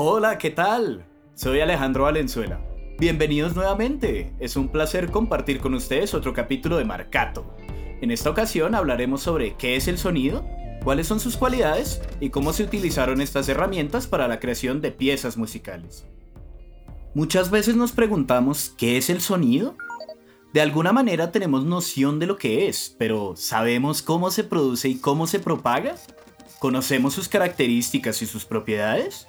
Hola, ¿qué tal? Soy Alejandro Valenzuela. Bienvenidos nuevamente. Es un placer compartir con ustedes otro capítulo de Marcato. En esta ocasión hablaremos sobre qué es el sonido, cuáles son sus cualidades y cómo se utilizaron estas herramientas para la creación de piezas musicales. Muchas veces nos preguntamos qué es el sonido. De alguna manera tenemos noción de lo que es, pero ¿sabemos cómo se produce y cómo se propaga? ¿Conocemos sus características y sus propiedades?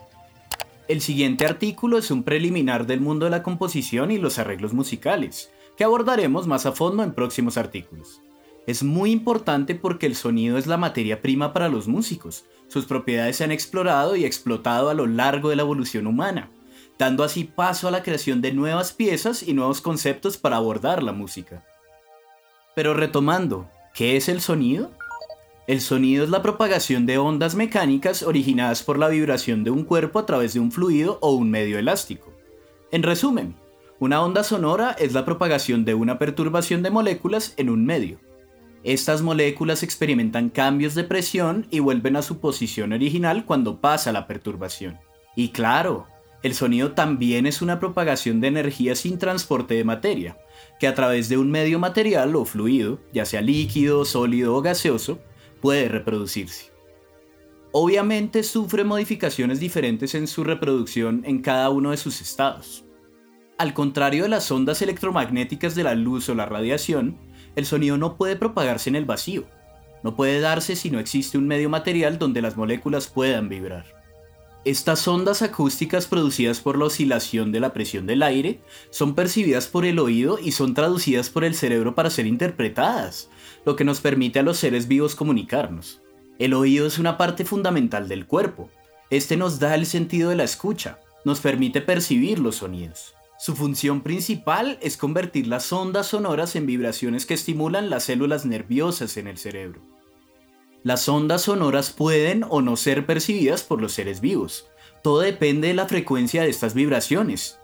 El siguiente artículo es un preliminar del mundo de la composición y los arreglos musicales, que abordaremos más a fondo en próximos artículos. Es muy importante porque el sonido es la materia prima para los músicos. Sus propiedades se han explorado y explotado a lo largo de la evolución humana, dando así paso a la creación de nuevas piezas y nuevos conceptos para abordar la música. Pero retomando, ¿qué es el sonido? El sonido es la propagación de ondas mecánicas originadas por la vibración de un cuerpo a través de un fluido o un medio elástico. En resumen, una onda sonora es la propagación de una perturbación de moléculas en un medio. Estas moléculas experimentan cambios de presión y vuelven a su posición original cuando pasa la perturbación. Y claro, el sonido también es una propagación de energía sin transporte de materia, que a través de un medio material o fluido, ya sea líquido, sólido o gaseoso, puede reproducirse. Obviamente sufre modificaciones diferentes en su reproducción en cada uno de sus estados. Al contrario de las ondas electromagnéticas de la luz o la radiación, el sonido no puede propagarse en el vacío. No puede darse si no existe un medio material donde las moléculas puedan vibrar. Estas ondas acústicas producidas por la oscilación de la presión del aire son percibidas por el oído y son traducidas por el cerebro para ser interpretadas, lo que nos permite a los seres vivos comunicarnos. El oído es una parte fundamental del cuerpo. Este nos da el sentido de la escucha, nos permite percibir los sonidos. Su función principal es convertir las ondas sonoras en vibraciones que estimulan las células nerviosas en el cerebro. Las ondas sonoras pueden o no ser percibidas por los seres vivos. Todo depende de la frecuencia de estas vibraciones.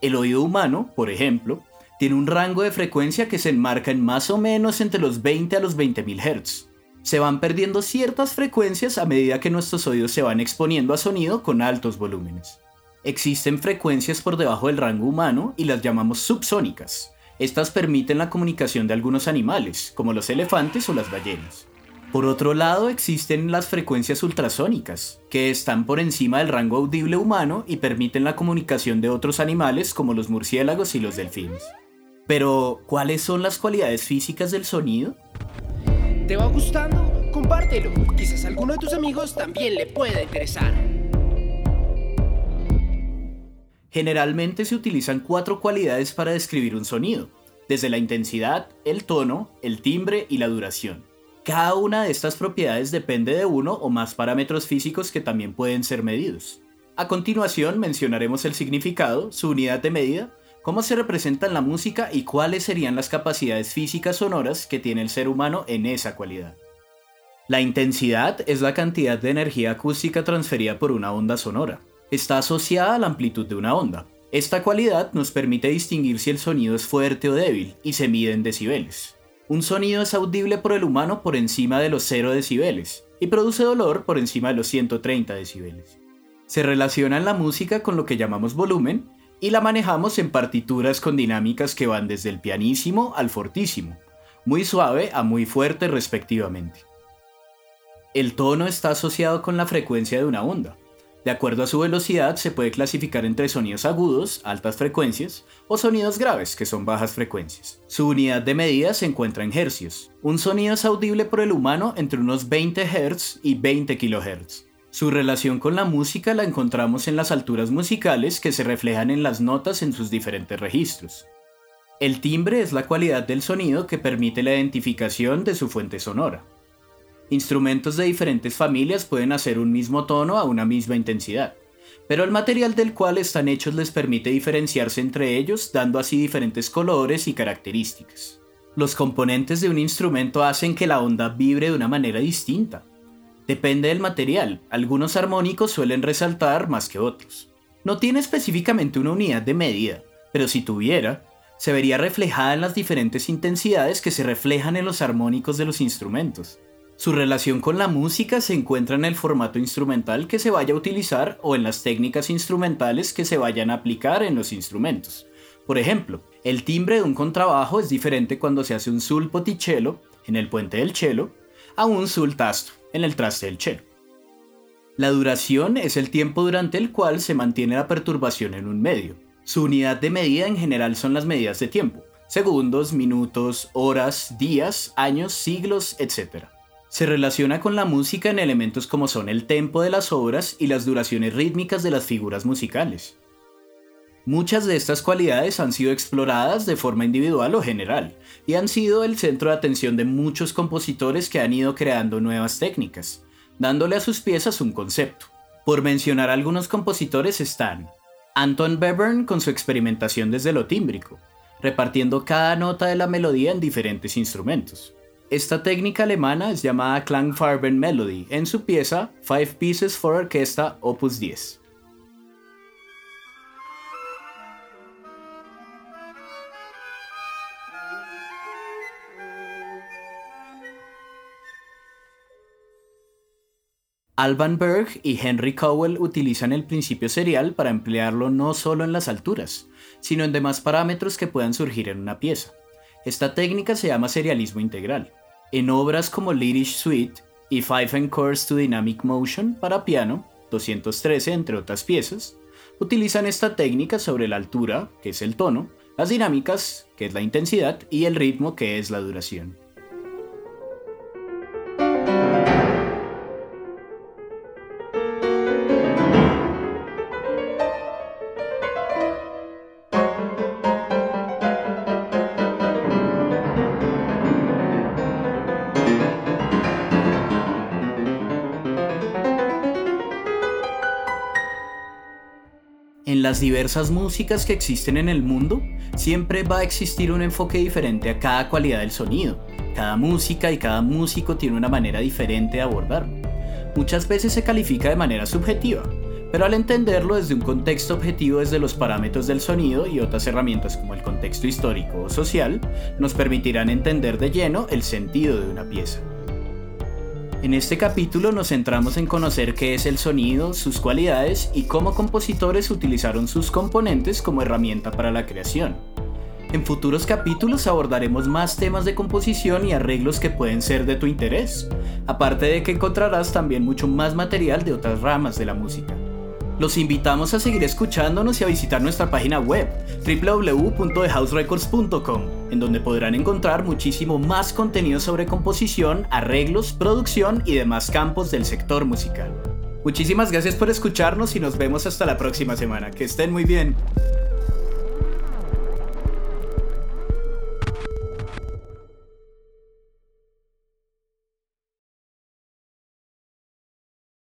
El oído humano, por ejemplo, tiene un rango de frecuencia que se enmarca en más o menos entre los 20 a los 20.000 Hz. Se van perdiendo ciertas frecuencias a medida que nuestros oídos se van exponiendo a sonido con altos volúmenes. Existen frecuencias por debajo del rango humano y las llamamos subsónicas. Estas permiten la comunicación de algunos animales, como los elefantes o las ballenas. Por otro lado, existen las frecuencias ultrasónicas, que están por encima del rango audible humano y permiten la comunicación de otros animales como los murciélagos y los delfines. Pero, ¿cuáles son las cualidades físicas del sonido? ¿Te va gustando? Compártelo. Quizás a alguno de tus amigos también le pueda interesar. Generalmente se utilizan cuatro cualidades para describir un sonido, desde la intensidad, el tono, el timbre y la duración. Cada una de estas propiedades depende de uno o más parámetros físicos que también pueden ser medidos. A continuación mencionaremos el significado, su unidad de medida, cómo se representa en la música y cuáles serían las capacidades físicas sonoras que tiene el ser humano en esa cualidad. La intensidad es la cantidad de energía acústica transferida por una onda sonora está asociada a la amplitud de una onda. Esta cualidad nos permite distinguir si el sonido es fuerte o débil y se mide en decibeles. Un sonido es audible por el humano por encima de los 0 decibeles y produce dolor por encima de los 130 decibeles. Se relaciona la música con lo que llamamos volumen y la manejamos en partituras con dinámicas que van desde el pianísimo al fortísimo, muy suave a muy fuerte respectivamente. El tono está asociado con la frecuencia de una onda. De acuerdo a su velocidad, se puede clasificar entre sonidos agudos, altas frecuencias, o sonidos graves, que son bajas frecuencias. Su unidad de medida se encuentra en hercios. Un sonido es audible por el humano entre unos 20 Hz y 20 kHz. Su relación con la música la encontramos en las alturas musicales que se reflejan en las notas en sus diferentes registros. El timbre es la cualidad del sonido que permite la identificación de su fuente sonora. Instrumentos de diferentes familias pueden hacer un mismo tono a una misma intensidad, pero el material del cual están hechos les permite diferenciarse entre ellos, dando así diferentes colores y características. Los componentes de un instrumento hacen que la onda vibre de una manera distinta. Depende del material, algunos armónicos suelen resaltar más que otros. No tiene específicamente una unidad de medida, pero si tuviera, se vería reflejada en las diferentes intensidades que se reflejan en los armónicos de los instrumentos. Su relación con la música se encuentra en el formato instrumental que se vaya a utilizar o en las técnicas instrumentales que se vayan a aplicar en los instrumentos. Por ejemplo, el timbre de un contrabajo es diferente cuando se hace un sul poticello en el puente del cello a un sul tasto en el traste del cello. La duración es el tiempo durante el cual se mantiene la perturbación en un medio. Su unidad de medida en general son las medidas de tiempo, segundos, minutos, horas, días, años, siglos, etc. Se relaciona con la música en elementos como son el tempo de las obras y las duraciones rítmicas de las figuras musicales. Muchas de estas cualidades han sido exploradas de forma individual o general, y han sido el centro de atención de muchos compositores que han ido creando nuevas técnicas, dándole a sus piezas un concepto. Por mencionar algunos compositores están Anton Webern con su experimentación desde lo tímbrico, repartiendo cada nota de la melodía en diferentes instrumentos. Esta técnica alemana es llamada Klangfarben Melody en su pieza Five Pieces for Orchestra Opus 10. Alban Berg y Henry Cowell utilizan el principio serial para emplearlo no solo en las alturas, sino en demás parámetros que puedan surgir en una pieza. Esta técnica se llama serialismo integral. En obras como Lyrish Suite y Five Encores to Dynamic Motion para piano, 213 entre otras piezas, utilizan esta técnica sobre la altura, que es el tono, las dinámicas, que es la intensidad, y el ritmo, que es la duración. Las diversas músicas que existen en el mundo, siempre va a existir un enfoque diferente a cada cualidad del sonido. Cada música y cada músico tiene una manera diferente de abordarlo. Muchas veces se califica de manera subjetiva, pero al entenderlo desde un contexto objetivo desde los parámetros del sonido y otras herramientas como el contexto histórico o social, nos permitirán entender de lleno el sentido de una pieza. En este capítulo nos centramos en conocer qué es el sonido, sus cualidades y cómo compositores utilizaron sus componentes como herramienta para la creación. En futuros capítulos abordaremos más temas de composición y arreglos que pueden ser de tu interés, aparte de que encontrarás también mucho más material de otras ramas de la música. Los invitamos a seguir escuchándonos y a visitar nuestra página web www.thehouserecords.com, en donde podrán encontrar muchísimo más contenido sobre composición, arreglos, producción y demás campos del sector musical. Muchísimas gracias por escucharnos y nos vemos hasta la próxima semana. Que estén muy bien.